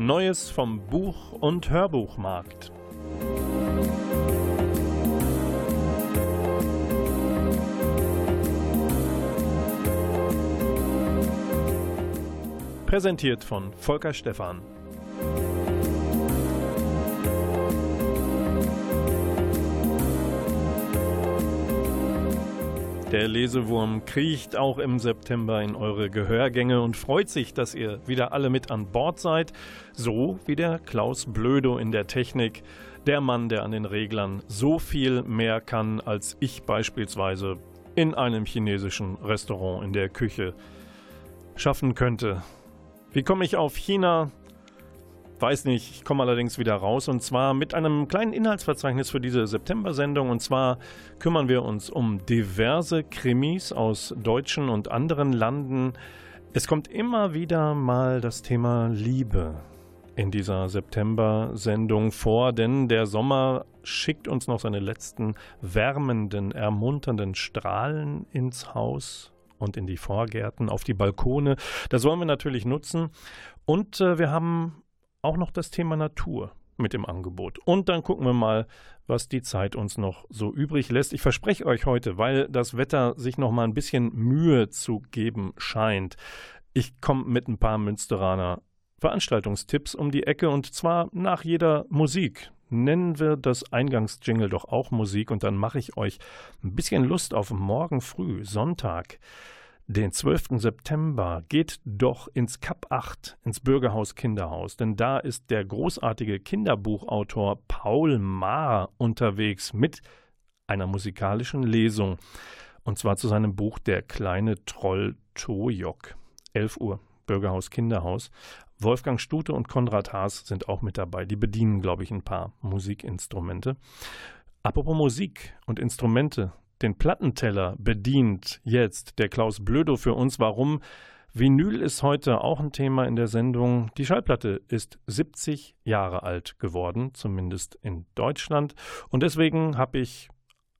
Neues vom Buch- und Hörbuchmarkt. Präsentiert von Volker Stephan. Der Lesewurm kriecht auch im September in eure Gehörgänge und freut sich, dass ihr wieder alle mit an Bord seid. So wie der Klaus Blödo in der Technik, der Mann, der an den Reglern so viel mehr kann als ich beispielsweise in einem chinesischen Restaurant in der Küche schaffen könnte. Wie komme ich auf China? Weiß nicht, ich komme allerdings wieder raus und zwar mit einem kleinen Inhaltsverzeichnis für diese September-Sendung. Und zwar kümmern wir uns um diverse Krimis aus deutschen und anderen Landen. Es kommt immer wieder mal das Thema Liebe in dieser September-Sendung vor, denn der Sommer schickt uns noch seine letzten wärmenden, ermunternden Strahlen ins Haus und in die Vorgärten, auf die Balkone. Das wollen wir natürlich nutzen. Und äh, wir haben auch noch das Thema Natur mit im Angebot. Und dann gucken wir mal, was die Zeit uns noch so übrig lässt. Ich verspreche euch heute, weil das Wetter sich noch mal ein bisschen Mühe zu geben scheint. Ich komme mit ein paar Münsteraner Veranstaltungstipps um die Ecke und zwar nach jeder Musik. Nennen wir das Eingangsjingle doch auch Musik und dann mache ich euch ein bisschen Lust auf morgen früh, Sonntag den 12. September, geht doch ins Kap 8, ins Bürgerhaus Kinderhaus, denn da ist der großartige Kinderbuchautor Paul Maar unterwegs mit einer musikalischen Lesung. Und zwar zu seinem Buch Der kleine Troll Tojok. 11 Uhr, Bürgerhaus Kinderhaus. Wolfgang Stute und Konrad Haas sind auch mit dabei. Die bedienen, glaube ich, ein paar Musikinstrumente. Apropos Musik und Instrumente, den Plattenteller bedient jetzt der Klaus Blödo für uns. Warum? Vinyl ist heute auch ein Thema in der Sendung. Die Schallplatte ist 70 Jahre alt geworden, zumindest in Deutschland. Und deswegen habe ich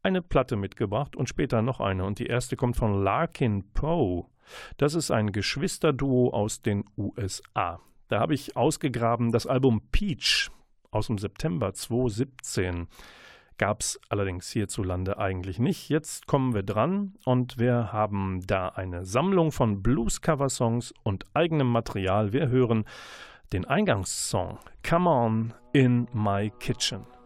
eine Platte mitgebracht und später noch eine. Und die erste kommt von Larkin Poe. Das ist ein Geschwisterduo aus den USA. Da habe ich ausgegraben das Album Peach aus dem September 2017 gab es allerdings hierzulande eigentlich nicht. Jetzt kommen wir dran und wir haben da eine Sammlung von Blues-Cover-Songs und eigenem Material. Wir hören den Eingangssong Come On in My Kitchen.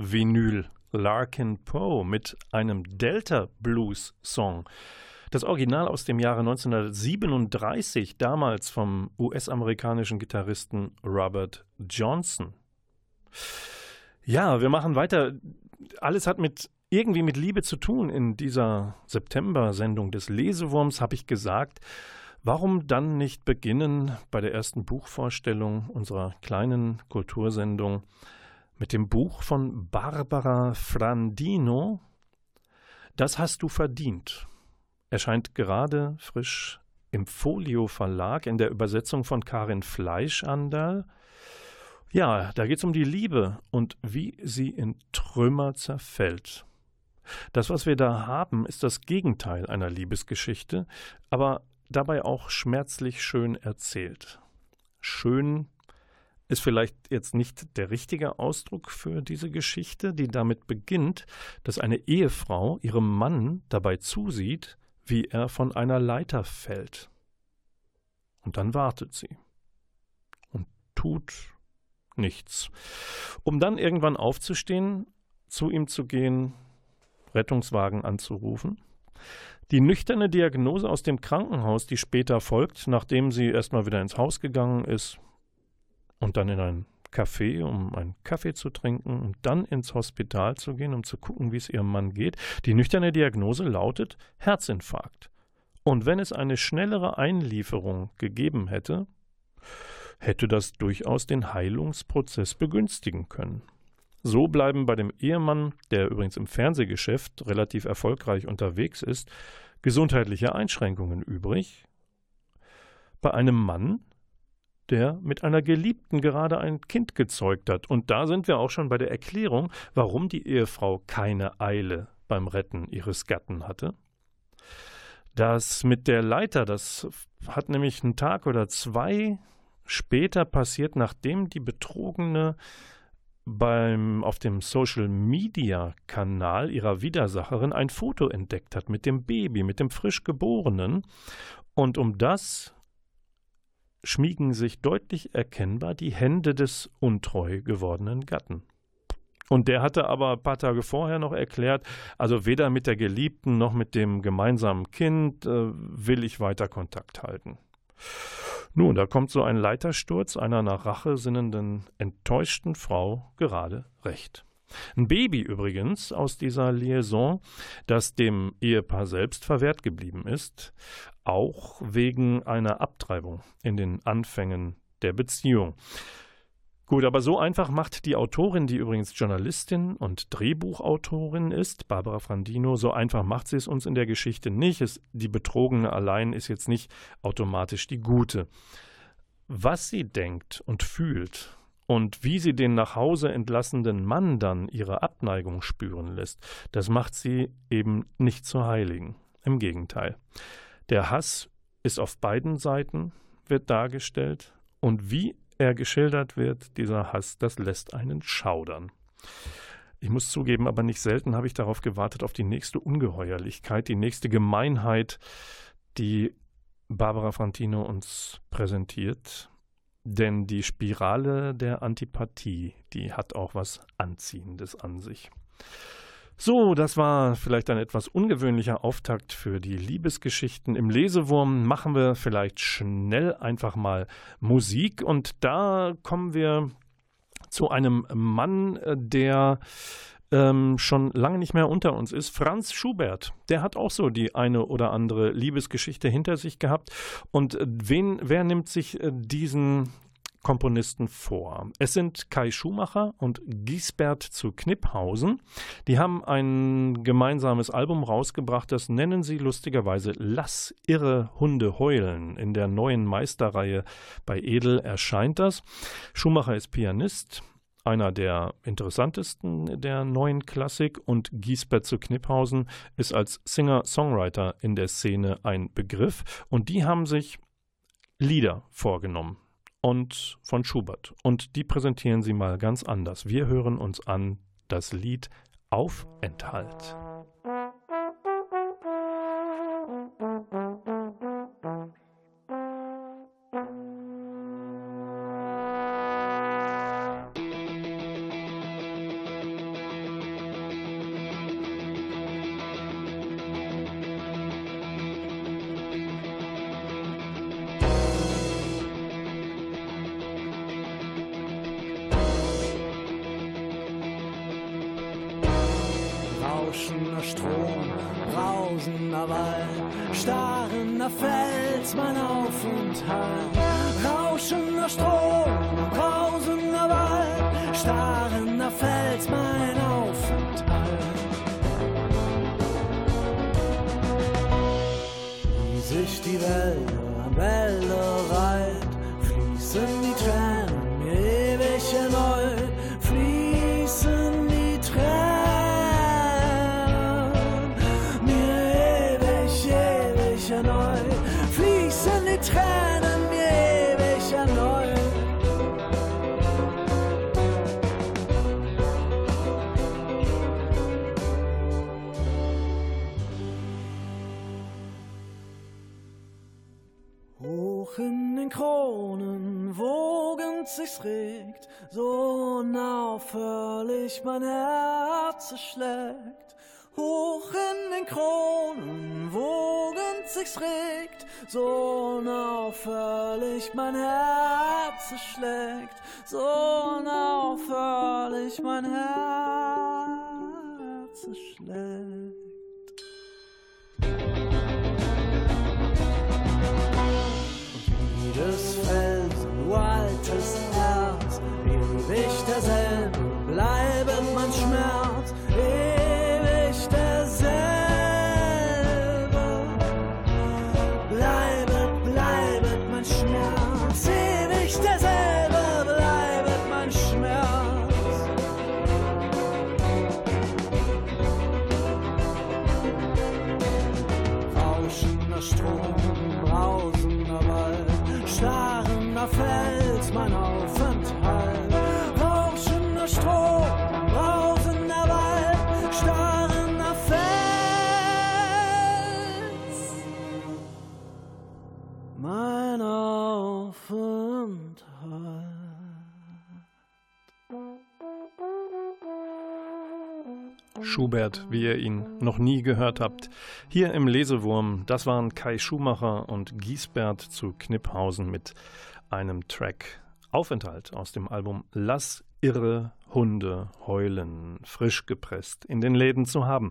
Vinyl. Larkin Poe mit einem Delta Blues Song. Das Original aus dem Jahre 1937, damals vom US-amerikanischen Gitarristen Robert Johnson. Ja, wir machen weiter. Alles hat mit irgendwie mit Liebe zu tun. In dieser September-Sendung des Lesewurms habe ich gesagt, warum dann nicht beginnen bei der ersten Buchvorstellung unserer kleinen Kultursendung mit dem Buch von Barbara Frandino. Das hast du verdient erscheint gerade frisch im Folio Verlag in der Übersetzung von Karin Fleischandal. Ja, da geht es um die Liebe und wie sie in Trümmer zerfällt. Das, was wir da haben, ist das Gegenteil einer Liebesgeschichte, aber dabei auch schmerzlich schön erzählt. Schön ist vielleicht jetzt nicht der richtige Ausdruck für diese Geschichte, die damit beginnt, dass eine Ehefrau ihrem Mann dabei zusieht, wie er von einer Leiter fällt. Und dann wartet sie und tut nichts, um dann irgendwann aufzustehen, zu ihm zu gehen, Rettungswagen anzurufen. Die nüchterne Diagnose aus dem Krankenhaus, die später folgt, nachdem sie erstmal wieder ins Haus gegangen ist und dann in ein Café, um einen Kaffee zu trinken und dann ins Hospital zu gehen, um zu gucken, wie es ihrem Mann geht. Die nüchterne Diagnose lautet Herzinfarkt. Und wenn es eine schnellere Einlieferung gegeben hätte, hätte das durchaus den Heilungsprozess begünstigen können. So bleiben bei dem Ehemann, der übrigens im Fernsehgeschäft relativ erfolgreich unterwegs ist, gesundheitliche Einschränkungen übrig. Bei einem Mann, der mit einer Geliebten gerade ein Kind gezeugt hat. Und da sind wir auch schon bei der Erklärung, warum die Ehefrau keine Eile beim Retten ihres Gatten hatte. Das mit der Leiter, das hat nämlich einen Tag oder zwei später passiert, nachdem die Betrogene beim, auf dem Social Media Kanal ihrer Widersacherin ein Foto entdeckt hat mit dem Baby, mit dem frisch Geborenen. Und um das schmiegen sich deutlich erkennbar die Hände des untreu gewordenen Gatten. Und der hatte aber ein paar Tage vorher noch erklärt, also weder mit der Geliebten noch mit dem gemeinsamen Kind äh, will ich weiter Kontakt halten. Nun, da kommt so ein Leitersturz einer nach Rache sinnenden, enttäuschten Frau gerade recht. Ein Baby übrigens aus dieser Liaison, das dem Ehepaar selbst verwehrt geblieben ist, auch wegen einer Abtreibung in den Anfängen der Beziehung. Gut, aber so einfach macht die Autorin, die übrigens Journalistin und Drehbuchautorin ist, Barbara Frandino, so einfach macht sie es uns in der Geschichte nicht. Es, die Betrogene allein ist jetzt nicht automatisch die Gute. Was sie denkt und fühlt und wie sie den nach Hause entlassenen Mann dann ihre Abneigung spüren lässt, das macht sie eben nicht zur Heiligen. Im Gegenteil. Der Hass ist auf beiden Seiten, wird dargestellt, und wie er geschildert wird, dieser Hass, das lässt einen schaudern. Ich muss zugeben, aber nicht selten habe ich darauf gewartet, auf die nächste Ungeheuerlichkeit, die nächste Gemeinheit, die Barbara Frantino uns präsentiert. Denn die Spirale der Antipathie, die hat auch was Anziehendes an sich. So, das war vielleicht ein etwas ungewöhnlicher Auftakt für die Liebesgeschichten. Im Lesewurm machen wir vielleicht schnell einfach mal Musik und da kommen wir zu einem Mann, der ähm, schon lange nicht mehr unter uns ist. Franz Schubert, der hat auch so die eine oder andere Liebesgeschichte hinter sich gehabt. Und wen, wer nimmt sich äh, diesen Komponisten vor. Es sind Kai Schumacher und Giesbert zu Kniphausen. Die haben ein gemeinsames Album rausgebracht, das nennen sie lustigerweise Lass irre Hunde heulen. In der neuen Meisterreihe bei Edel erscheint das. Schumacher ist Pianist, einer der interessantesten der neuen Klassik und Giesbert zu Kniphausen ist als Singer-Songwriter in der Szene ein Begriff und die haben sich Lieder vorgenommen und von Schubert und die präsentieren sie mal ganz anders. Wir hören uns an das Lied Aufenthalt. Unaufhörlich mein Herz es schlägt. des Felsen, du altes Schubert, wie ihr ihn noch nie gehört habt. Hier im Lesewurm, das waren Kai Schumacher und Giesbert zu Kniphausen mit einem Track Aufenthalt aus dem Album Lass irre Hunde heulen, frisch gepresst, in den Läden zu haben.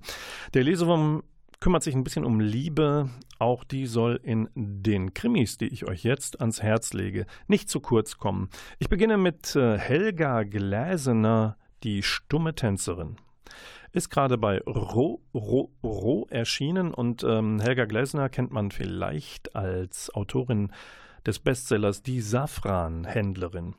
Der Lesewurm kümmert sich ein bisschen um Liebe. Auch die soll in den Krimis, die ich euch jetzt ans Herz lege, nicht zu kurz kommen. Ich beginne mit äh, Helga Gläsener, die stumme Tänzerin ist gerade bei Ro, Ro, Ro erschienen und ähm, Helga Glesner kennt man vielleicht als Autorin des Bestsellers Die Safran-Händlerin.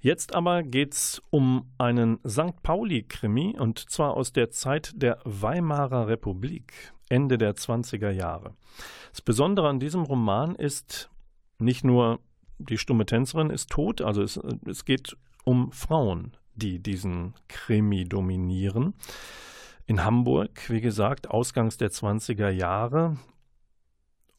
Jetzt aber geht's um einen St. Pauli-Krimi und zwar aus der Zeit der Weimarer Republik, Ende der 20er Jahre. Das Besondere an diesem Roman ist nicht nur die stumme Tänzerin ist tot, also es, es geht um Frauen, die diesen Krimi dominieren. In Hamburg, wie gesagt, ausgangs der 20er Jahre.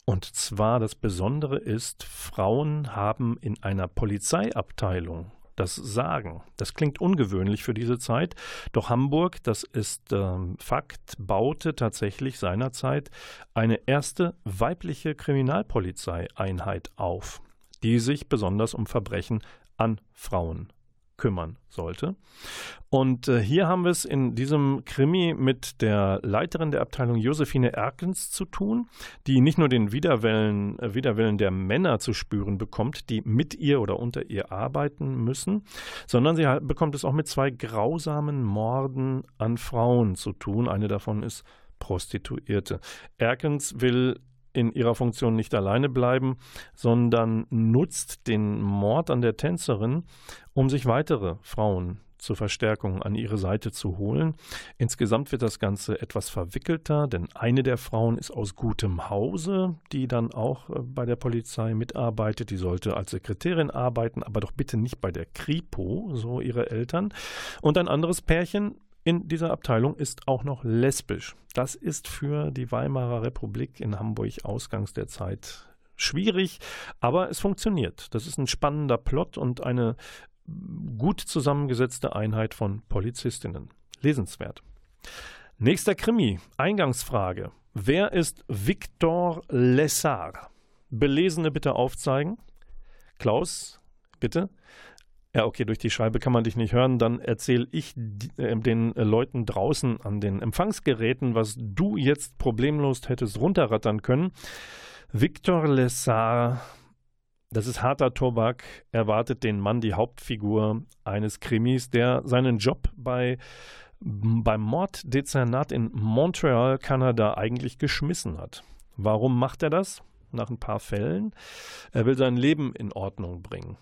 Und zwar das Besondere ist, Frauen haben in einer Polizeiabteilung das Sagen. Das klingt ungewöhnlich für diese Zeit, doch Hamburg, das ist ähm, Fakt, baute tatsächlich seinerzeit eine erste weibliche Kriminalpolizeieinheit auf, die sich besonders um Verbrechen an Frauen kümmern sollte. Und äh, hier haben wir es in diesem Krimi mit der Leiterin der Abteilung Josephine Erkens zu tun, die nicht nur den Widerwillen, äh, Widerwillen der Männer zu spüren bekommt, die mit ihr oder unter ihr arbeiten müssen, sondern sie bekommt es auch mit zwei grausamen Morden an Frauen zu tun. Eine davon ist Prostituierte. Erkens will in ihrer Funktion nicht alleine bleiben, sondern nutzt den Mord an der Tänzerin, um sich weitere Frauen zur Verstärkung an ihre Seite zu holen. Insgesamt wird das Ganze etwas verwickelter, denn eine der Frauen ist aus gutem Hause, die dann auch äh, bei der Polizei mitarbeitet. Die sollte als Sekretärin arbeiten, aber doch bitte nicht bei der Kripo, so ihre Eltern. Und ein anderes Pärchen in dieser Abteilung ist auch noch lesbisch. Das ist für die Weimarer Republik in Hamburg ausgangs der Zeit schwierig, aber es funktioniert. Das ist ein spannender Plot und eine gut zusammengesetzte Einheit von Polizistinnen. Lesenswert. Nächster Krimi. Eingangsfrage. Wer ist Victor Lessard? Belesene bitte aufzeigen. Klaus, bitte. Ja, okay, durch die Scheibe kann man dich nicht hören. Dann erzähle ich äh, den Leuten draußen an den Empfangsgeräten, was du jetzt problemlos hättest runterrattern können. Victor Lessard, das ist harter Tobak, erwartet den Mann, die Hauptfigur eines Krimis, der seinen Job bei beim Morddezernat in Montreal, Kanada, eigentlich geschmissen hat. Warum macht er das? Nach ein paar Fällen. Er will sein Leben in Ordnung bringen.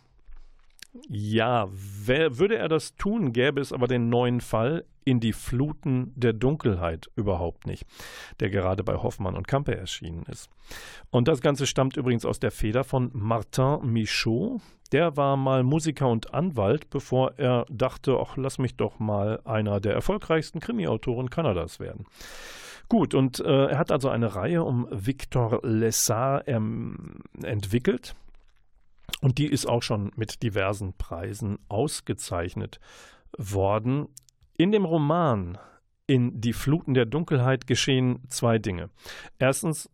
Ja, wer, würde er das tun, gäbe es aber den neuen Fall in die Fluten der Dunkelheit überhaupt nicht, der gerade bei Hoffmann und Campe erschienen ist. Und das Ganze stammt übrigens aus der Feder von Martin Michaud. Der war mal Musiker und Anwalt, bevor er dachte, ach, lass mich doch mal einer der erfolgreichsten Krimi-Autoren Kanadas werden. Gut, und äh, er hat also eine Reihe um Victor Lessard ähm, entwickelt. Und die ist auch schon mit diversen Preisen ausgezeichnet worden. In dem Roman In die Fluten der Dunkelheit geschehen zwei Dinge. Erstens,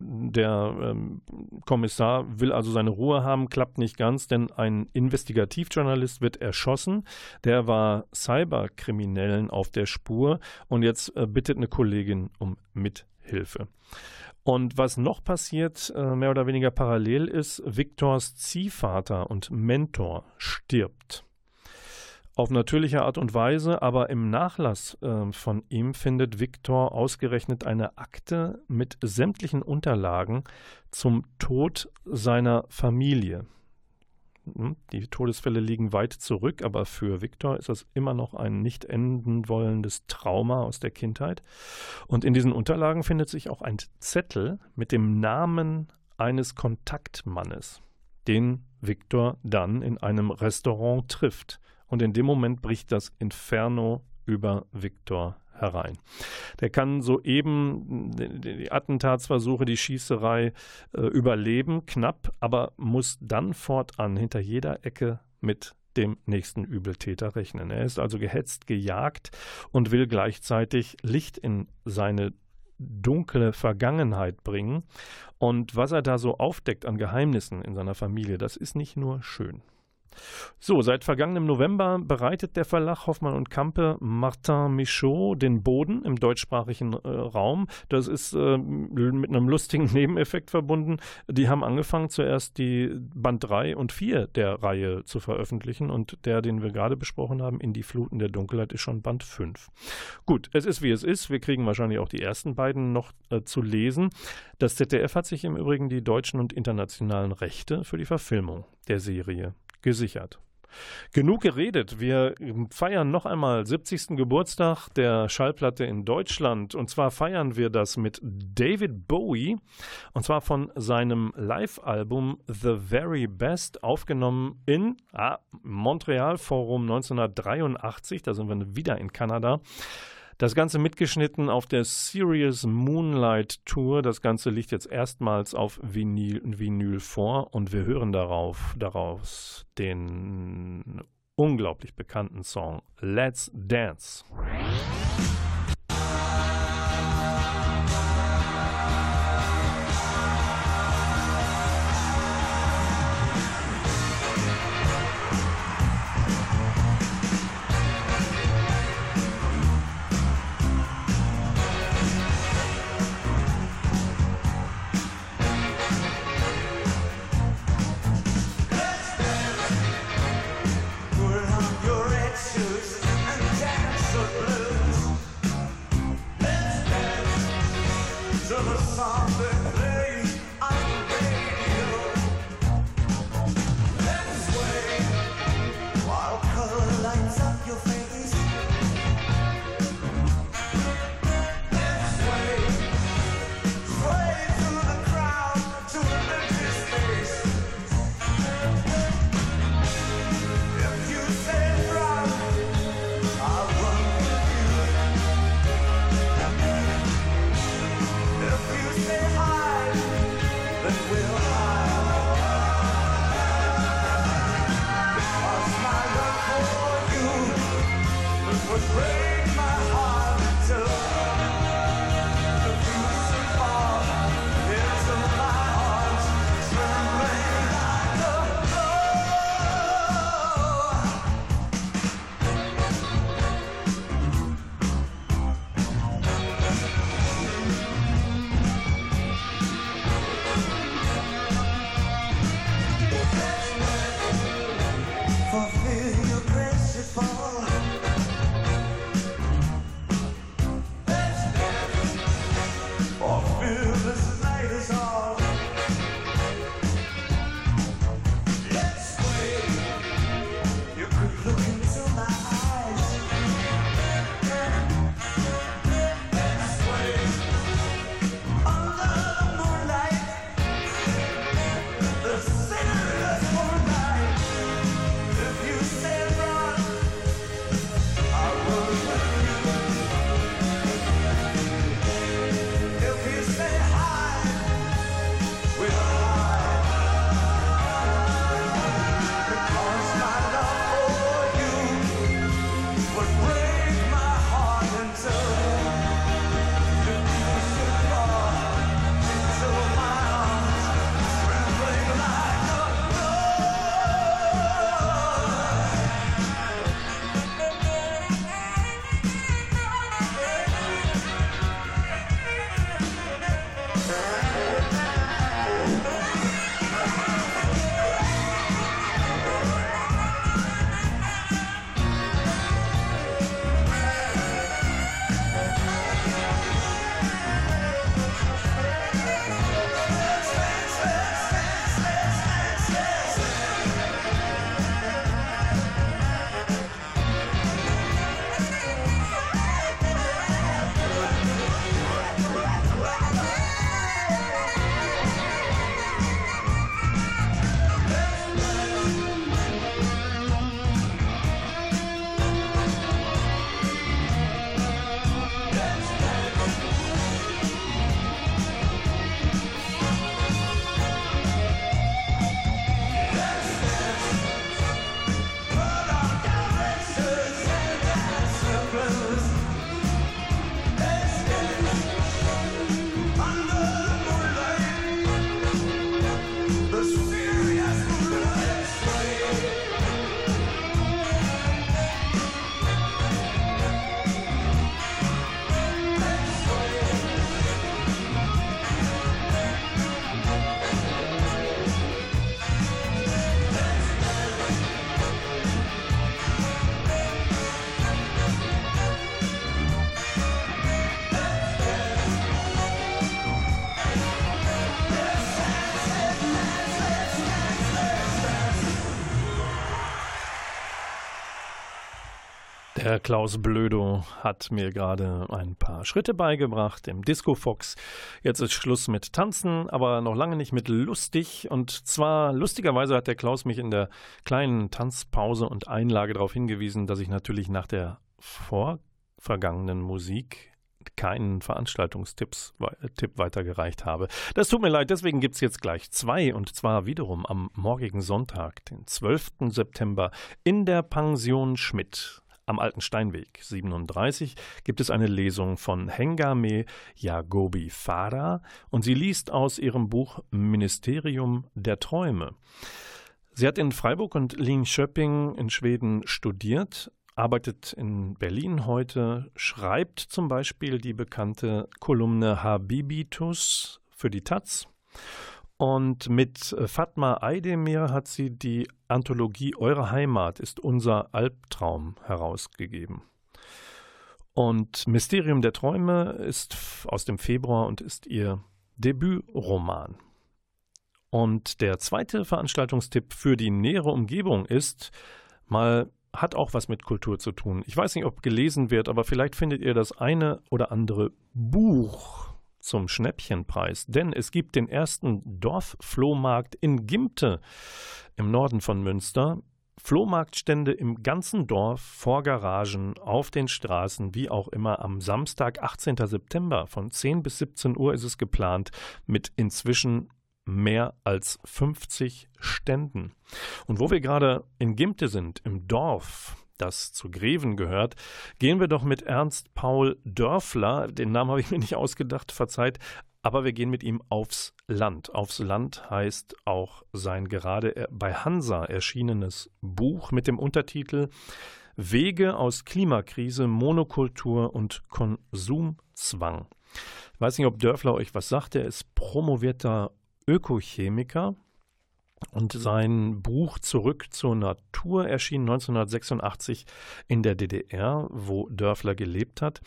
der ähm, Kommissar will also seine Ruhe haben, klappt nicht ganz, denn ein Investigativjournalist wird erschossen. Der war Cyberkriminellen auf der Spur und jetzt äh, bittet eine Kollegin um Mithilfe. Und was noch passiert, äh, mehr oder weniger parallel ist, Viktors Ziehvater und Mentor stirbt. Auf natürliche Art und Weise, aber im Nachlass äh, von ihm findet Viktor ausgerechnet eine Akte mit sämtlichen Unterlagen zum Tod seiner Familie. Hm, die Todesfälle liegen weit zurück, aber für Viktor ist das immer noch ein nicht enden wollendes Trauma aus der Kindheit. Und in diesen Unterlagen findet sich auch ein Zettel mit dem Namen eines Kontaktmannes, den Viktor dann in einem Restaurant trifft. Und in dem Moment bricht das Inferno über Viktor herein. Der kann soeben die Attentatsversuche, die Schießerei äh, überleben, knapp, aber muss dann fortan hinter jeder Ecke mit dem nächsten Übeltäter rechnen. Er ist also gehetzt, gejagt und will gleichzeitig Licht in seine dunkle Vergangenheit bringen. Und was er da so aufdeckt an Geheimnissen in seiner Familie, das ist nicht nur schön. So, seit vergangenem November bereitet der Verlag Hoffmann und Campe Martin Michaud den Boden im deutschsprachigen äh, Raum. Das ist äh, mit einem lustigen Nebeneffekt verbunden. Die haben angefangen, zuerst die Band 3 und 4 der Reihe zu veröffentlichen und der, den wir gerade besprochen haben, In die Fluten der Dunkelheit, ist schon Band 5. Gut, es ist wie es ist. Wir kriegen wahrscheinlich auch die ersten beiden noch äh, zu lesen. Das ZDF hat sich im Übrigen die deutschen und internationalen Rechte für die Verfilmung der Serie gesichert. Genug geredet. Wir feiern noch einmal 70. Geburtstag der Schallplatte in Deutschland. Und zwar feiern wir das mit David Bowie. Und zwar von seinem Live-Album The Very Best, aufgenommen in ah, Montreal Forum 1983. Da sind wir wieder in Kanada. Das Ganze mitgeschnitten auf der Serious Moonlight Tour. Das Ganze liegt jetzt erstmals auf Vinyl, Vinyl vor und wir hören darauf, daraus den unglaublich bekannten Song Let's Dance. Der Klaus Blödo hat mir gerade ein paar Schritte beigebracht im Disco Fox. Jetzt ist Schluss mit Tanzen, aber noch lange nicht mit lustig. Und zwar lustigerweise hat der Klaus mich in der kleinen Tanzpause und Einlage darauf hingewiesen, dass ich natürlich nach der vorvergangenen Musik keinen Veranstaltungstipps Tipp weitergereicht habe. Das tut mir leid, deswegen gibt es jetzt gleich zwei und zwar wiederum am morgigen Sonntag, den 12. September, in der Pension Schmidt. Am Alten Steinweg 37 gibt es eine Lesung von Hengame Yagobi Farah und sie liest aus ihrem Buch Ministerium der Träume. Sie hat in Freiburg und Linköping in Schweden studiert, arbeitet in Berlin heute, schreibt zum Beispiel die bekannte Kolumne Habibitus für die Taz und mit äh, Fatma Aydemir hat sie die Anthologie Eure Heimat ist unser Albtraum herausgegeben. Und Mysterium der Träume ist aus dem Februar und ist ihr Debütroman. Und der zweite Veranstaltungstipp für die nähere Umgebung ist mal hat auch was mit Kultur zu tun. Ich weiß nicht, ob gelesen wird, aber vielleicht findet ihr das eine oder andere Buch zum Schnäppchenpreis, denn es gibt den ersten Dorfflohmarkt in Gimte im Norden von Münster. Flohmarktstände im ganzen Dorf, vor Garagen, auf den Straßen, wie auch immer. Am Samstag, 18. September von 10 bis 17 Uhr ist es geplant, mit inzwischen mehr als 50 Ständen. Und wo wir gerade in Gimte sind, im Dorf, das zu Greven gehört, gehen wir doch mit Ernst Paul Dörfler, den Namen habe ich mir nicht ausgedacht, verzeiht, aber wir gehen mit ihm aufs Land. Aufs Land heißt auch sein gerade bei Hansa erschienenes Buch mit dem Untertitel Wege aus Klimakrise, Monokultur und Konsumzwang. Ich weiß nicht, ob Dörfler euch was sagt. Er ist promovierter Ökochemiker und sein Buch Zurück zur Natur erschien 1986 in der DDR, wo Dörfler gelebt hat.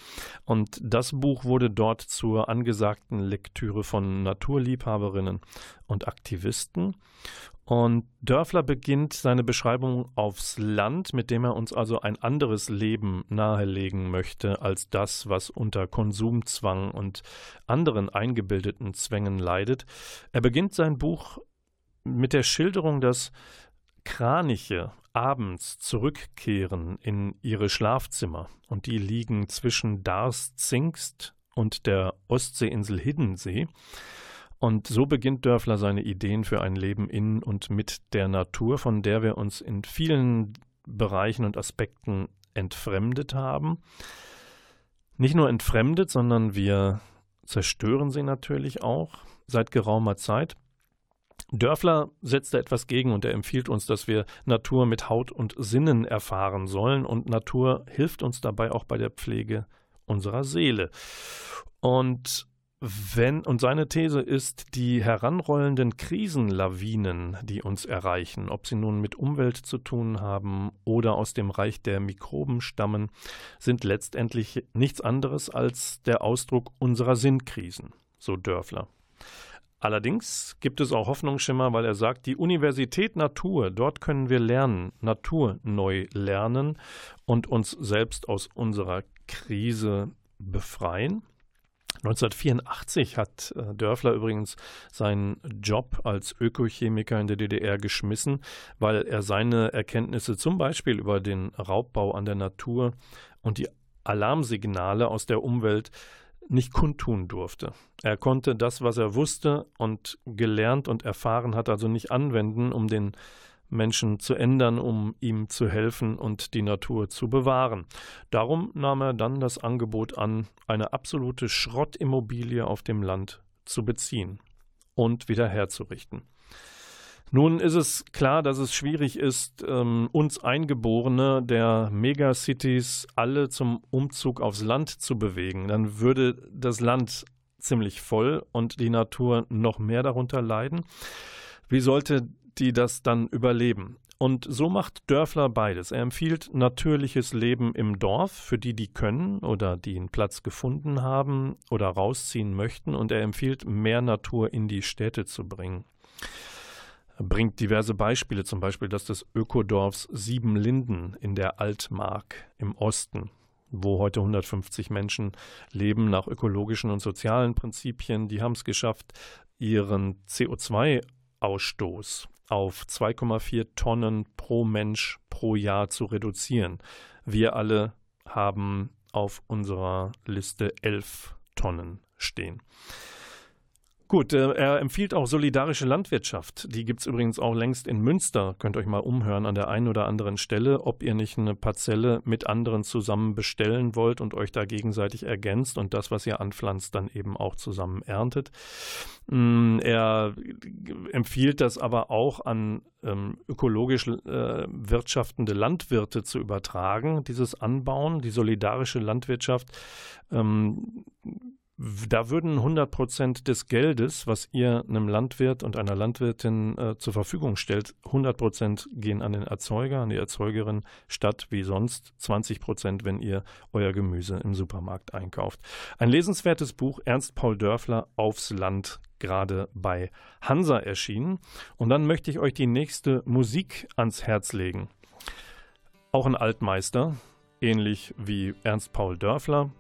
Und das Buch wurde dort zur angesagten Lektüre von Naturliebhaberinnen und Aktivisten. Und Dörfler beginnt seine Beschreibung aufs Land, mit dem er uns also ein anderes Leben nahelegen möchte als das, was unter Konsumzwang und anderen eingebildeten Zwängen leidet. Er beginnt sein Buch mit der Schilderung, dass Kraniche abends zurückkehren in ihre Schlafzimmer und die liegen zwischen Darst-Zingst und der Ostseeinsel Hiddensee. Und so beginnt Dörfler seine Ideen für ein Leben in und mit der Natur, von der wir uns in vielen Bereichen und Aspekten entfremdet haben. Nicht nur entfremdet, sondern wir zerstören sie natürlich auch seit geraumer Zeit. Dörfler setzt da etwas gegen und er empfiehlt uns, dass wir Natur mit Haut und Sinnen erfahren sollen und Natur hilft uns dabei auch bei der Pflege unserer Seele. Und wenn, und seine These ist, die heranrollenden Krisenlawinen, die uns erreichen, ob sie nun mit Umwelt zu tun haben oder aus dem Reich der Mikroben stammen, sind letztendlich nichts anderes als der Ausdruck unserer Sinnkrisen, so Dörfler. Allerdings gibt es auch Hoffnungsschimmer, weil er sagt, die Universität Natur, dort können wir lernen, Natur neu lernen und uns selbst aus unserer Krise befreien. 1984 hat äh, Dörfler übrigens seinen Job als Ökochemiker in der DDR geschmissen, weil er seine Erkenntnisse zum Beispiel über den Raubbau an der Natur und die Alarmsignale aus der Umwelt nicht kundtun durfte. Er konnte das, was er wusste und gelernt und erfahren hat, also nicht anwenden, um den Menschen zu ändern, um ihm zu helfen und die Natur zu bewahren. Darum nahm er dann das Angebot an, eine absolute Schrottimmobilie auf dem Land zu beziehen und wieder herzurichten. Nun ist es klar, dass es schwierig ist, ähm, uns Eingeborene der Megacities alle zum Umzug aufs Land zu bewegen. Dann würde das Land ziemlich voll und die Natur noch mehr darunter leiden. Wie sollte die das dann überleben. Und so macht Dörfler beides. Er empfiehlt natürliches Leben im Dorf für die, die können oder die einen Platz gefunden haben oder rausziehen möchten. Und er empfiehlt, mehr Natur in die Städte zu bringen. Bringt diverse Beispiele, zum Beispiel das des Ökodorfs Siebenlinden in der Altmark im Osten wo heute 150 Menschen leben nach ökologischen und sozialen Prinzipien. Die haben es geschafft, ihren CO2-Ausstoß auf 2,4 Tonnen pro Mensch pro Jahr zu reduzieren. Wir alle haben auf unserer Liste 11 Tonnen stehen. Gut, äh, er empfiehlt auch solidarische Landwirtschaft. Die gibt es übrigens auch längst in Münster. Könnt euch mal umhören an der einen oder anderen Stelle, ob ihr nicht eine Parzelle mit anderen zusammen bestellen wollt und euch da gegenseitig ergänzt und das, was ihr anpflanzt, dann eben auch zusammen erntet. Mm, er empfiehlt das aber auch an ähm, ökologisch äh, wirtschaftende Landwirte zu übertragen, dieses Anbauen, die solidarische Landwirtschaft. Ähm, da würden 100 Prozent des Geldes, was ihr einem Landwirt und einer Landwirtin äh, zur Verfügung stellt, 100 Prozent gehen an den Erzeuger, an die Erzeugerin, statt wie sonst 20 Prozent, wenn ihr euer Gemüse im Supermarkt einkauft. Ein lesenswertes Buch, Ernst Paul Dörfler, Aufs Land, gerade bei Hansa erschienen. Und dann möchte ich euch die nächste Musik ans Herz legen. Auch ein Altmeister, ähnlich wie Ernst Paul Dörfler.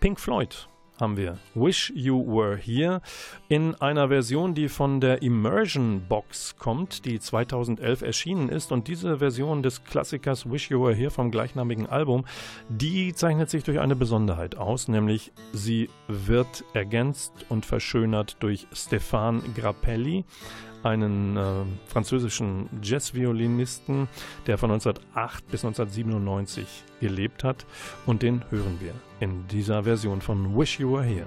Pink Floyd haben wir. Wish You Were Here. In einer Version, die von der Immersion Box kommt, die 2011 erschienen ist. Und diese Version des Klassikers Wish You Were Here vom gleichnamigen Album, die zeichnet sich durch eine Besonderheit aus, nämlich sie wird ergänzt und verschönert durch Stefan Grappelli, einen äh, französischen Jazzviolinisten, der von 1908 bis 1997 gelebt hat. Und den hören wir in dieser Version von Wish You Were Here.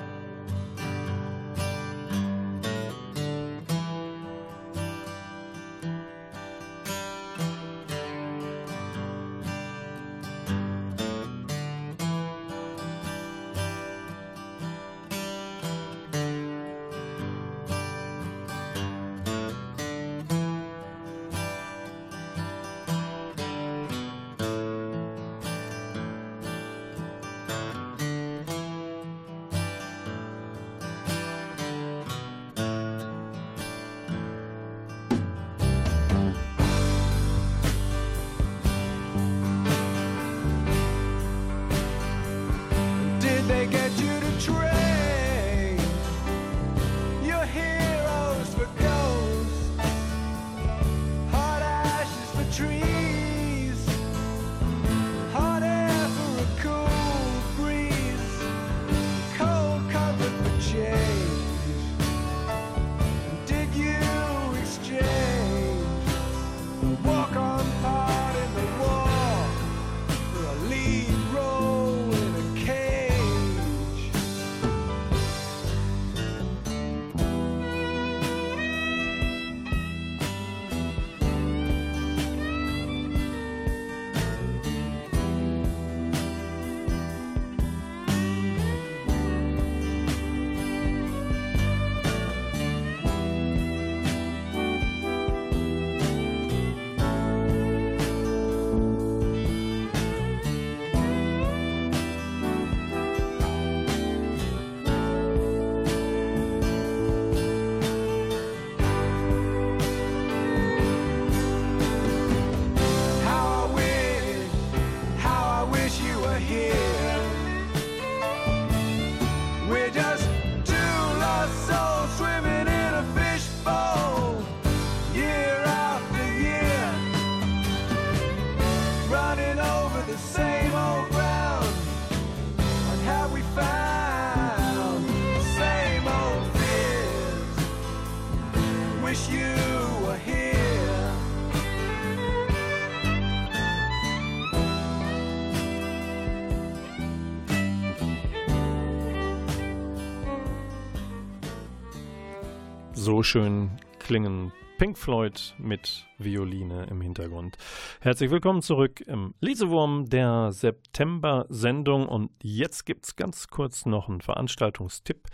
So schön klingen Pink Floyd mit Violine im Hintergrund. Herzlich willkommen zurück im Lesewurm der September-Sendung und jetzt gibt es ganz kurz noch einen Veranstaltungstipp.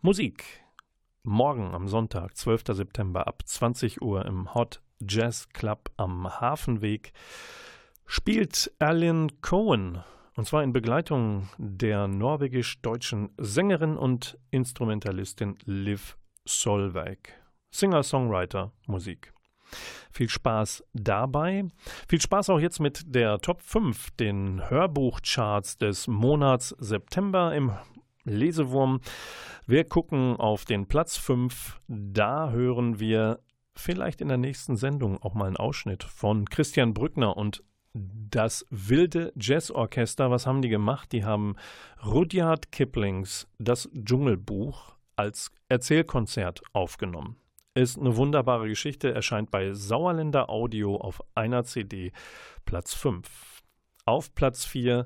Musik. Morgen am Sonntag, 12. September ab 20 Uhr im Hot Jazz Club am Hafenweg spielt Alan Cohen und zwar in Begleitung der norwegisch-deutschen Sängerin und Instrumentalistin Liv Solveig. Singer-Songwriter Musik. Viel Spaß dabei. Viel Spaß auch jetzt mit der Top 5, den Hörbuchcharts des Monats September im Lesewurm. Wir gucken auf den Platz 5. Da hören wir vielleicht in der nächsten Sendung auch mal einen Ausschnitt von Christian Brückner und das wilde Jazzorchester. Was haben die gemacht? Die haben Rudyard Kiplings Das Dschungelbuch als Erzählkonzert aufgenommen. Ist eine wunderbare Geschichte, erscheint bei Sauerländer Audio auf einer CD, Platz 5. Auf Platz 4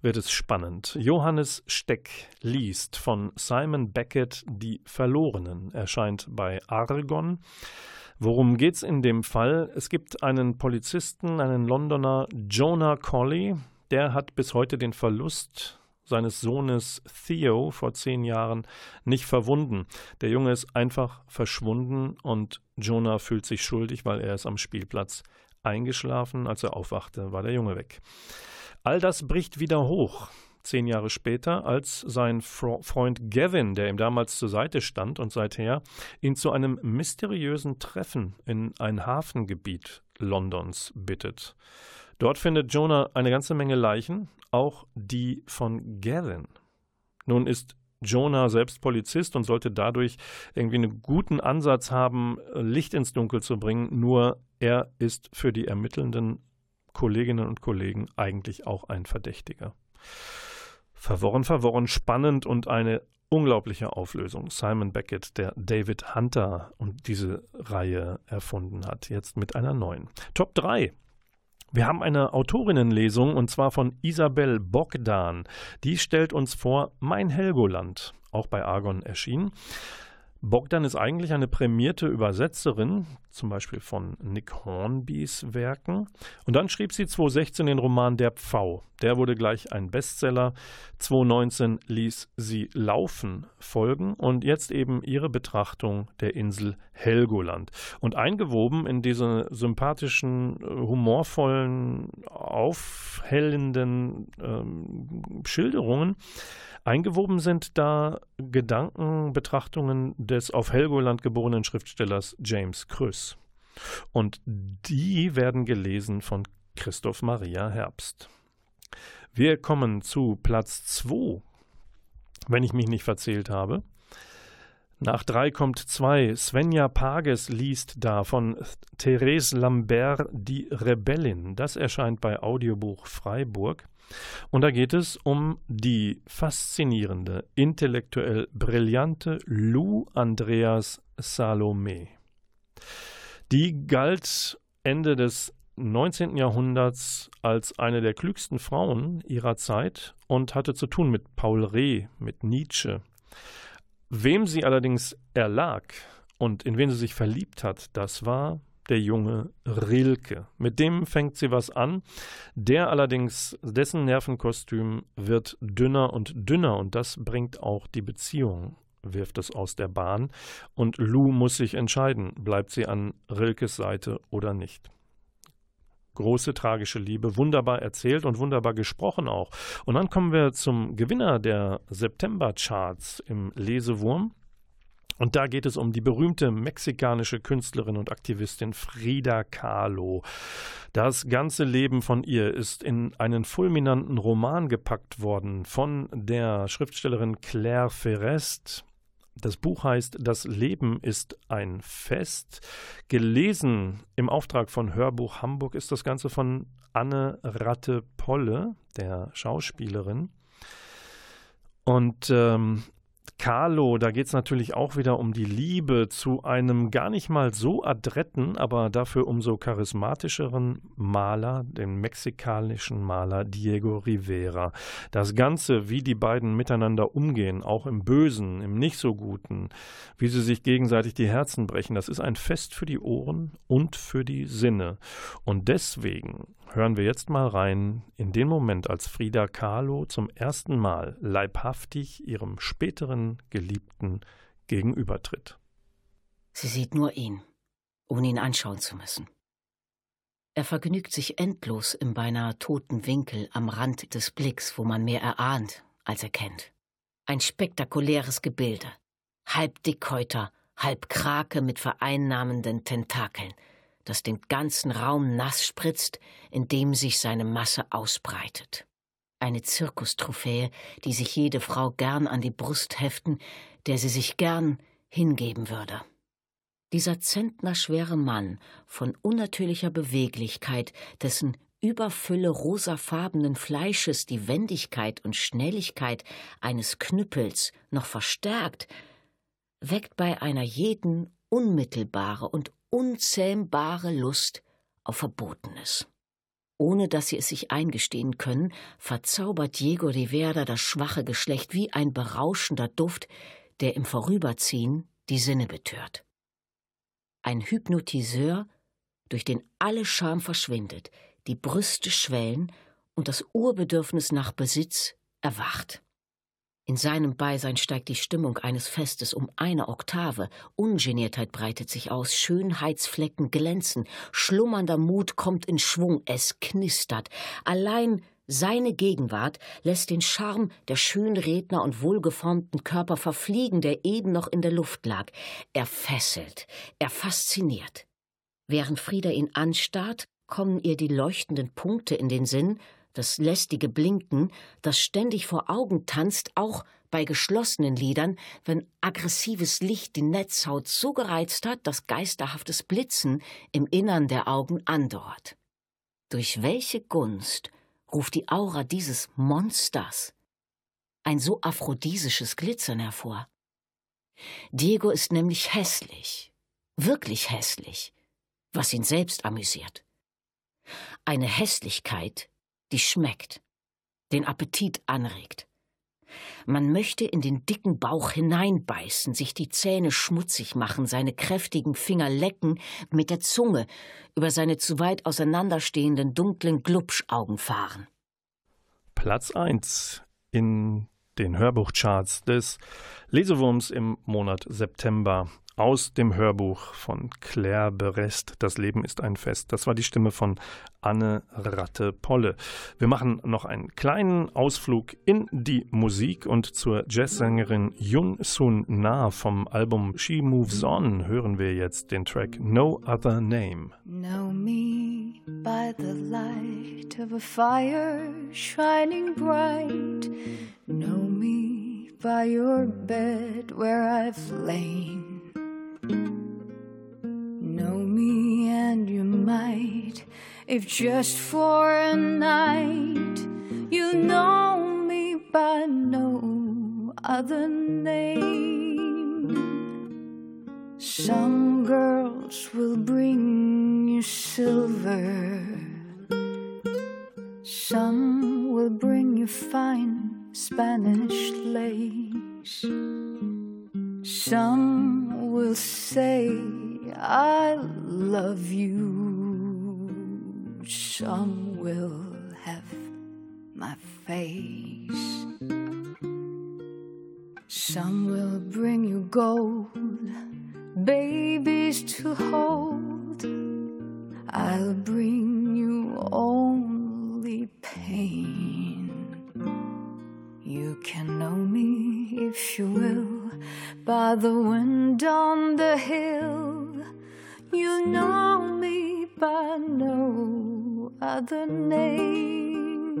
wird es spannend. Johannes Steck liest von Simon Beckett Die Verlorenen, erscheint bei Argon. Worum geht's in dem Fall? Es gibt einen Polizisten, einen Londoner Jonah Colley, der hat bis heute den Verlust seines Sohnes Theo vor zehn Jahren nicht verwunden. Der Junge ist einfach verschwunden und Jonah fühlt sich schuldig, weil er ist am Spielplatz eingeschlafen. Als er aufwachte, war der Junge weg. All das bricht wieder hoch. Zehn Jahre später, als sein Freund Gavin, der ihm damals zur Seite stand und seither, ihn zu einem mysteriösen Treffen in ein Hafengebiet Londons bittet. Dort findet Jonah eine ganze Menge Leichen, auch die von Gavin. Nun ist Jonah selbst Polizist und sollte dadurch irgendwie einen guten Ansatz haben, Licht ins Dunkel zu bringen. Nur er ist für die ermittelnden Kolleginnen und Kollegen eigentlich auch ein Verdächtiger. Verworren, verworren, spannend und eine unglaubliche Auflösung. Simon Beckett, der David Hunter und diese Reihe erfunden hat, jetzt mit einer neuen. Top 3 wir haben eine Autorinnenlesung und zwar von Isabel Bogdan. Die stellt uns vor Mein Helgoland, auch bei Argon erschienen. Bogdan ist eigentlich eine prämierte Übersetzerin, zum Beispiel von Nick Hornbys Werken. Und dann schrieb sie 2016 den Roman Der Pfau. Der wurde gleich ein Bestseller. 2019 ließ sie Laufen folgen und jetzt eben ihre Betrachtung der Insel Helgoland. Und eingewoben in diese sympathischen, humorvollen, aufhellenden ähm, Schilderungen Eingewoben sind da Gedanken, Betrachtungen des auf Helgoland geborenen Schriftstellers James Krüss. Und die werden gelesen von Christoph Maria Herbst. Wir kommen zu Platz 2, wenn ich mich nicht verzählt habe. Nach drei kommt zwei. Svenja Pages liest da von Therese Lambert Die Rebellin. Das erscheint bei Audiobuch Freiburg. Und da geht es um die faszinierende, intellektuell brillante Lou Andreas Salome. Die galt Ende des 19. Jahrhunderts als eine der klügsten Frauen ihrer Zeit und hatte zu tun mit Paul Reh, mit Nietzsche. Wem sie allerdings erlag und in wen sie sich verliebt hat, das war der junge Rilke. Mit dem fängt sie was an. Der allerdings, dessen Nervenkostüm wird dünner und dünner und das bringt auch die Beziehung, wirft es aus der Bahn. Und Lou muss sich entscheiden, bleibt sie an Rilkes Seite oder nicht. Große tragische Liebe, wunderbar erzählt und wunderbar gesprochen auch. Und dann kommen wir zum Gewinner der September-Charts im Lesewurm. Und da geht es um die berühmte mexikanische Künstlerin und Aktivistin Frida Kahlo. Das ganze Leben von ihr ist in einen fulminanten Roman gepackt worden von der Schriftstellerin Claire Ferrest. Das Buch heißt Das Leben ist ein Fest. Gelesen im Auftrag von Hörbuch Hamburg ist das Ganze von Anne Ratte-Polle, der Schauspielerin. Und ähm, Carlo, da geht es natürlich auch wieder um die Liebe zu einem gar nicht mal so adretten, aber dafür umso charismatischeren Maler, dem mexikanischen Maler Diego Rivera. Das Ganze, wie die beiden miteinander umgehen, auch im Bösen, im Nicht so Guten, wie sie sich gegenseitig die Herzen brechen, das ist ein Fest für die Ohren und für die Sinne. Und deswegen hören wir jetzt mal rein in den Moment, als Frida Kahlo zum ersten Mal leibhaftig ihrem späteren Geliebten gegenübertritt. Sie sieht nur ihn, ohne ihn anschauen zu müssen. Er vergnügt sich endlos im beinahe toten Winkel am Rand des Blicks, wo man mehr erahnt, als erkennt. Ein spektakuläres Gebilde. Halb Dickhäuter, halb Krake mit vereinnahmenden Tentakeln – das den ganzen Raum nass spritzt, indem sich seine Masse ausbreitet. Eine Zirkustrophäe, die sich jede Frau gern an die Brust heften, der sie sich gern hingeben würde. Dieser zentnerschwere Mann von unnatürlicher Beweglichkeit, dessen Überfülle rosafarbenen Fleisches die Wendigkeit und Schnelligkeit eines Knüppels noch verstärkt, weckt bei einer jeden unmittelbare und unzähmbare Lust auf Verbotenes. Ohne dass sie es sich eingestehen können, verzaubert Diego Rivera das schwache Geschlecht wie ein berauschender Duft, der im Vorüberziehen die Sinne betört. Ein Hypnotiseur, durch den alle Scham verschwindet, die Brüste schwellen und das Urbedürfnis nach Besitz erwacht. In seinem Beisein steigt die Stimmung eines Festes um eine Oktave, Ungeniertheit breitet sich aus, Schönheitsflecken glänzen, schlummernder Mut kommt in Schwung, es knistert. Allein seine Gegenwart lässt den Charme der Schönredner und wohlgeformten Körper verfliegen, der eben noch in der Luft lag. Er fesselt, er fasziniert. Während Frieda ihn anstarrt, kommen ihr die leuchtenden Punkte in den Sinn, das lästige Blinken, das ständig vor Augen tanzt, auch bei geschlossenen Lidern, wenn aggressives Licht die Netzhaut so gereizt hat, dass geisterhaftes Blitzen im Innern der Augen andauert. Durch welche Gunst ruft die Aura dieses Monsters ein so aphrodisisches Glitzern hervor? Diego ist nämlich hässlich, wirklich hässlich, was ihn selbst amüsiert. Eine Hässlichkeit, die schmeckt, den Appetit anregt. Man möchte in den dicken Bauch hineinbeißen, sich die Zähne schmutzig machen, seine kräftigen Finger lecken, mit der Zunge über seine zu weit auseinanderstehenden dunklen Glubschaugen fahren. Platz 1 in den Hörbuchcharts des Lesewurms im Monat September aus dem Hörbuch von Claire Berest. Das Leben ist ein Fest. Das war die Stimme von Anne Ratte-Polle. Wir machen noch einen kleinen Ausflug in die Musik und zur Jazzsängerin Yun Sun Na vom Album She Moves On hören wir jetzt den Track No Other Name. Know me by the light of a fire shining bright. Know me by your bed where I've lain. Know me and you might, if just for a night, you know me by no other name. Some girls will bring you silver, some will bring you fine Spanish lace. Some will say, I love you. Some will have my face. Some will bring you gold, babies to hold. I'll bring you only pain. You can know me if you will by the wind on the hill. You know me by no other name.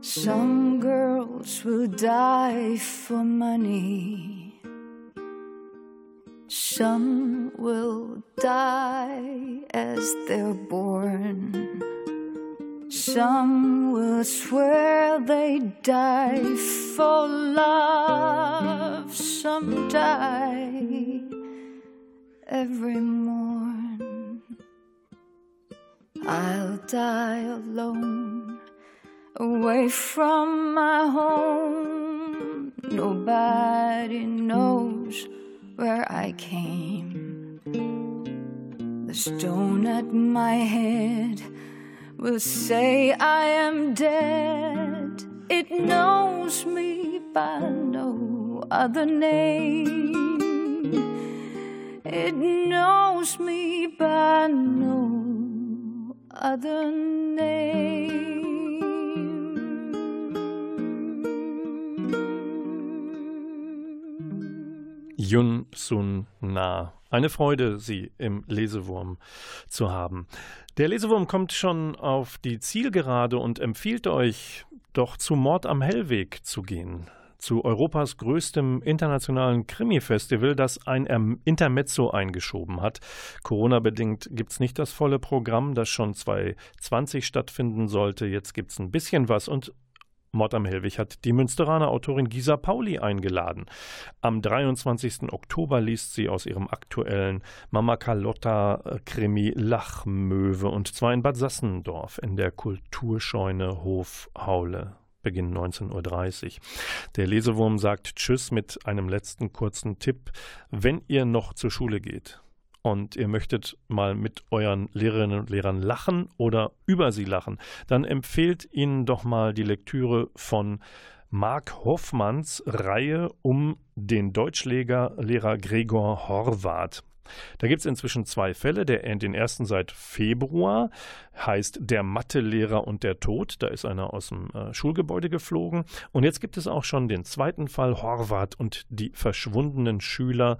Some girls will die for money. Some will die as they're born. Some will swear they die for love, some die every morn. I'll die alone, away from my home. Nobody knows where I came. The stone at my head will say I am dead. It knows me by no other name. It knows me by no other name. Yun Sun Na. Eine Freude, Sie im Lesewurm zu haben. Der Lesewurm kommt schon auf die Zielgerade und empfiehlt euch, doch zu Mord am Hellweg zu gehen. Zu Europas größtem internationalen Krimi-Festival, das ein Intermezzo eingeschoben hat. Corona-bedingt gibt es nicht das volle Programm, das schon 2020 stattfinden sollte. Jetzt gibt es ein bisschen was und Mord am Hellwig hat die Münsteraner Autorin Gisa Pauli eingeladen. Am 23. Oktober liest sie aus ihrem aktuellen Mama Carlotta-Krimi Lachmöwe und zwar in Bad Sassendorf in der Kulturscheune Hofhaule. Beginn 19.30 Uhr. Der Lesewurm sagt Tschüss mit einem letzten kurzen Tipp. Wenn ihr noch zur Schule geht, und ihr möchtet mal mit euren Lehrerinnen und Lehrern lachen oder über sie lachen, dann empfehlt ihnen doch mal die Lektüre von Mark Hoffmanns Reihe um den Deutschlehrer Gregor Horvath. Da gibt es inzwischen zwei Fälle. Der, den ersten seit Februar heißt Der Mathelehrer und der Tod. Da ist einer aus dem äh, Schulgebäude geflogen. Und jetzt gibt es auch schon den zweiten Fall Horvath und die verschwundenen Schüler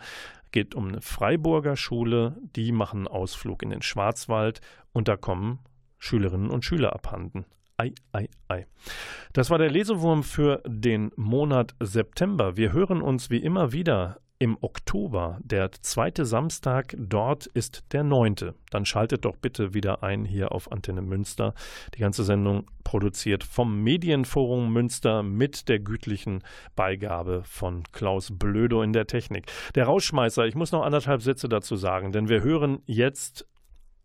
geht um eine Freiburger Schule, die machen einen Ausflug in den Schwarzwald und da kommen Schülerinnen und Schüler abhanden. Ei, ei, ei. Das war der Lesewurm für den Monat September. Wir hören uns wie immer wieder im Oktober, der zweite Samstag, dort ist der neunte. Dann schaltet doch bitte wieder ein hier auf Antenne Münster. Die ganze Sendung produziert vom Medienforum Münster mit der gütlichen Beigabe von Klaus Blödo in der Technik. Der Rauschmeißer, ich muss noch anderthalb Sätze dazu sagen, denn wir hören jetzt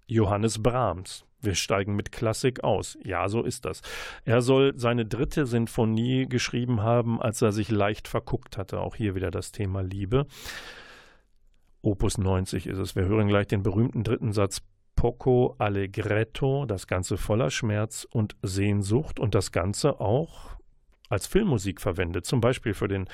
Johannes Brahms. Wir steigen mit Klassik aus. Ja, so ist das. Er soll seine dritte Sinfonie geschrieben haben, als er sich leicht verguckt hatte. Auch hier wieder das Thema Liebe. Opus 90 ist es. Wir hören gleich den berühmten dritten Satz Poco Allegretto, das Ganze voller Schmerz und Sehnsucht und das Ganze auch als Filmmusik verwendet, zum Beispiel für den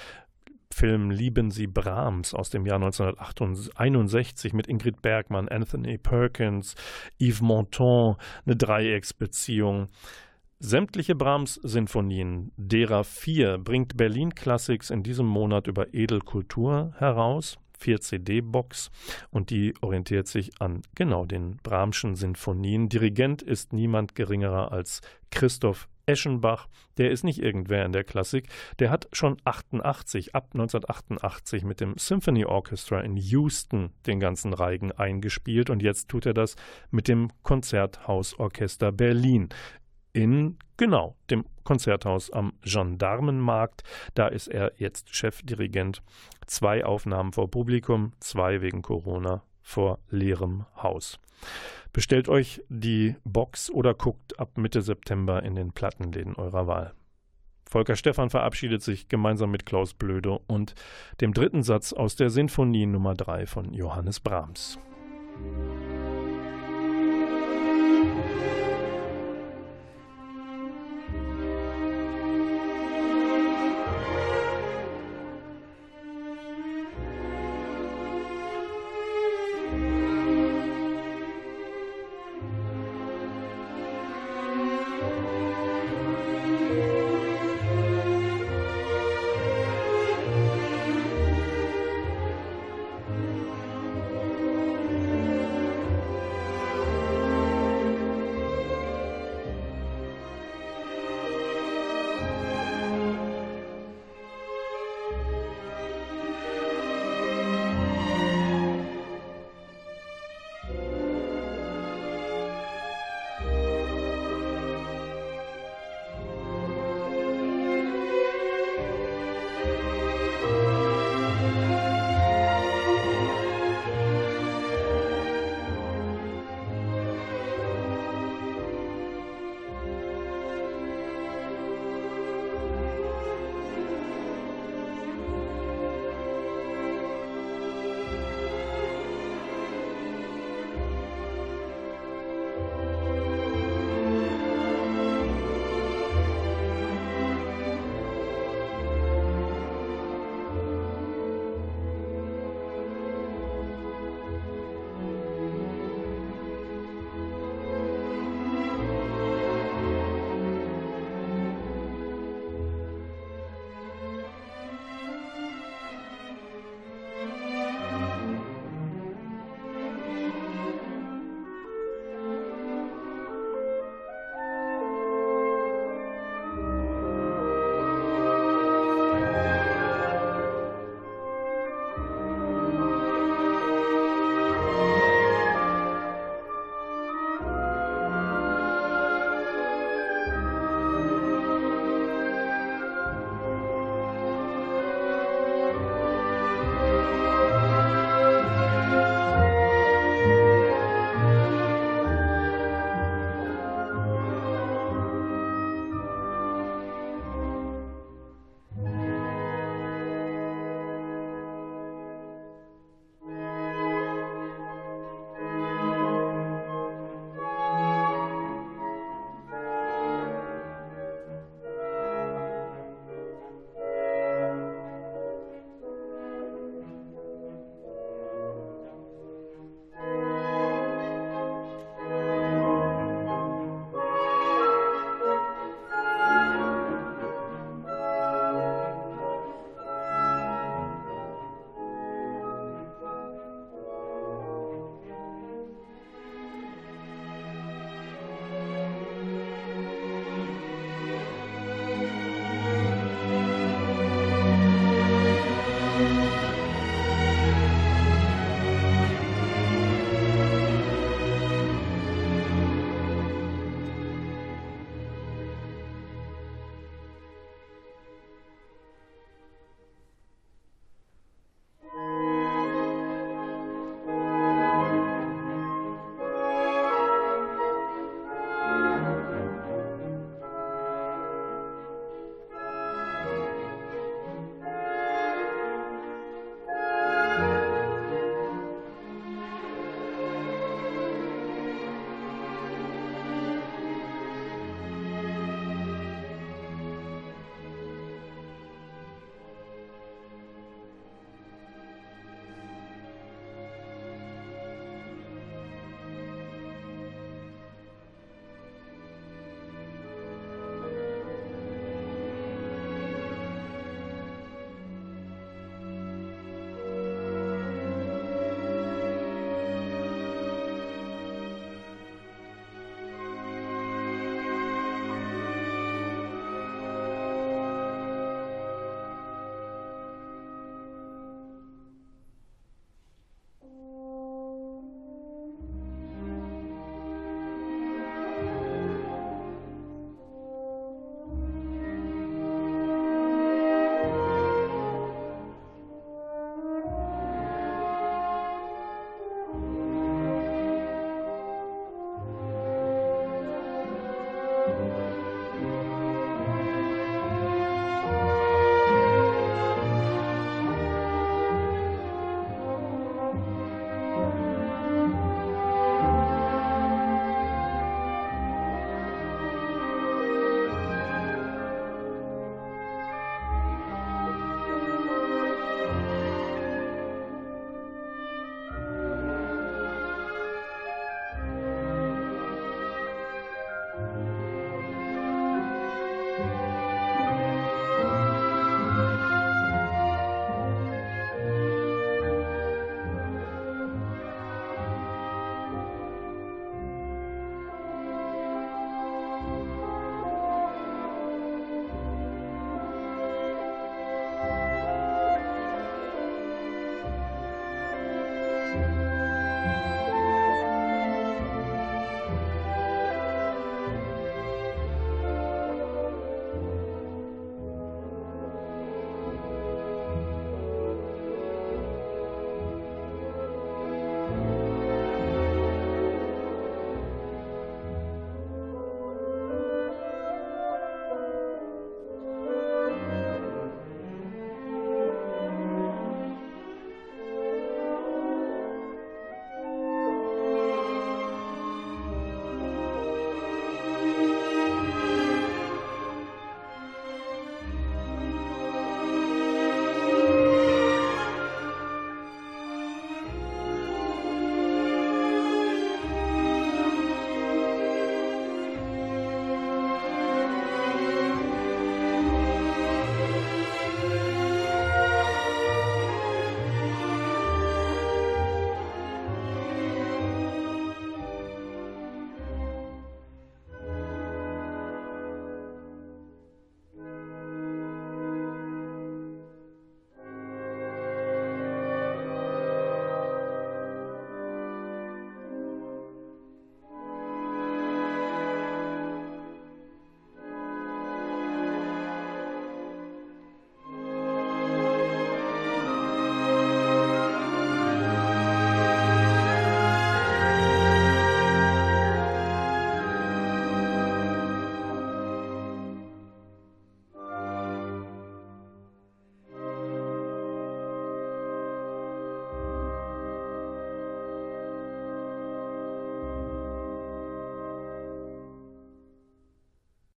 Film Lieben Sie Brahms aus dem Jahr 1961 mit Ingrid Bergmann, Anthony Perkins, Yves Montand, eine Dreiecksbeziehung. Sämtliche Brahms-Sinfonien, derer vier, bringt Berlin Classics in diesem Monat über Edelkultur heraus. 4 CD-Box und die orientiert sich an genau den Brahmschen Sinfonien. Dirigent ist niemand geringerer als Christoph Eschenbach, der ist nicht irgendwer in der Klassik, der hat schon 88, ab 1988 mit dem Symphony Orchestra in Houston den ganzen Reigen eingespielt und jetzt tut er das mit dem Konzerthausorchester Berlin in genau dem Konzerthaus am Gendarmenmarkt. Da ist er jetzt Chefdirigent. Zwei Aufnahmen vor Publikum, zwei wegen Corona vor leerem Haus. Bestellt euch die Box oder guckt ab Mitte September in den Plattenläden eurer Wahl. Volker Stephan verabschiedet sich gemeinsam mit Klaus Blöde und dem dritten Satz aus der Sinfonie Nummer 3 von Johannes Brahms. Musik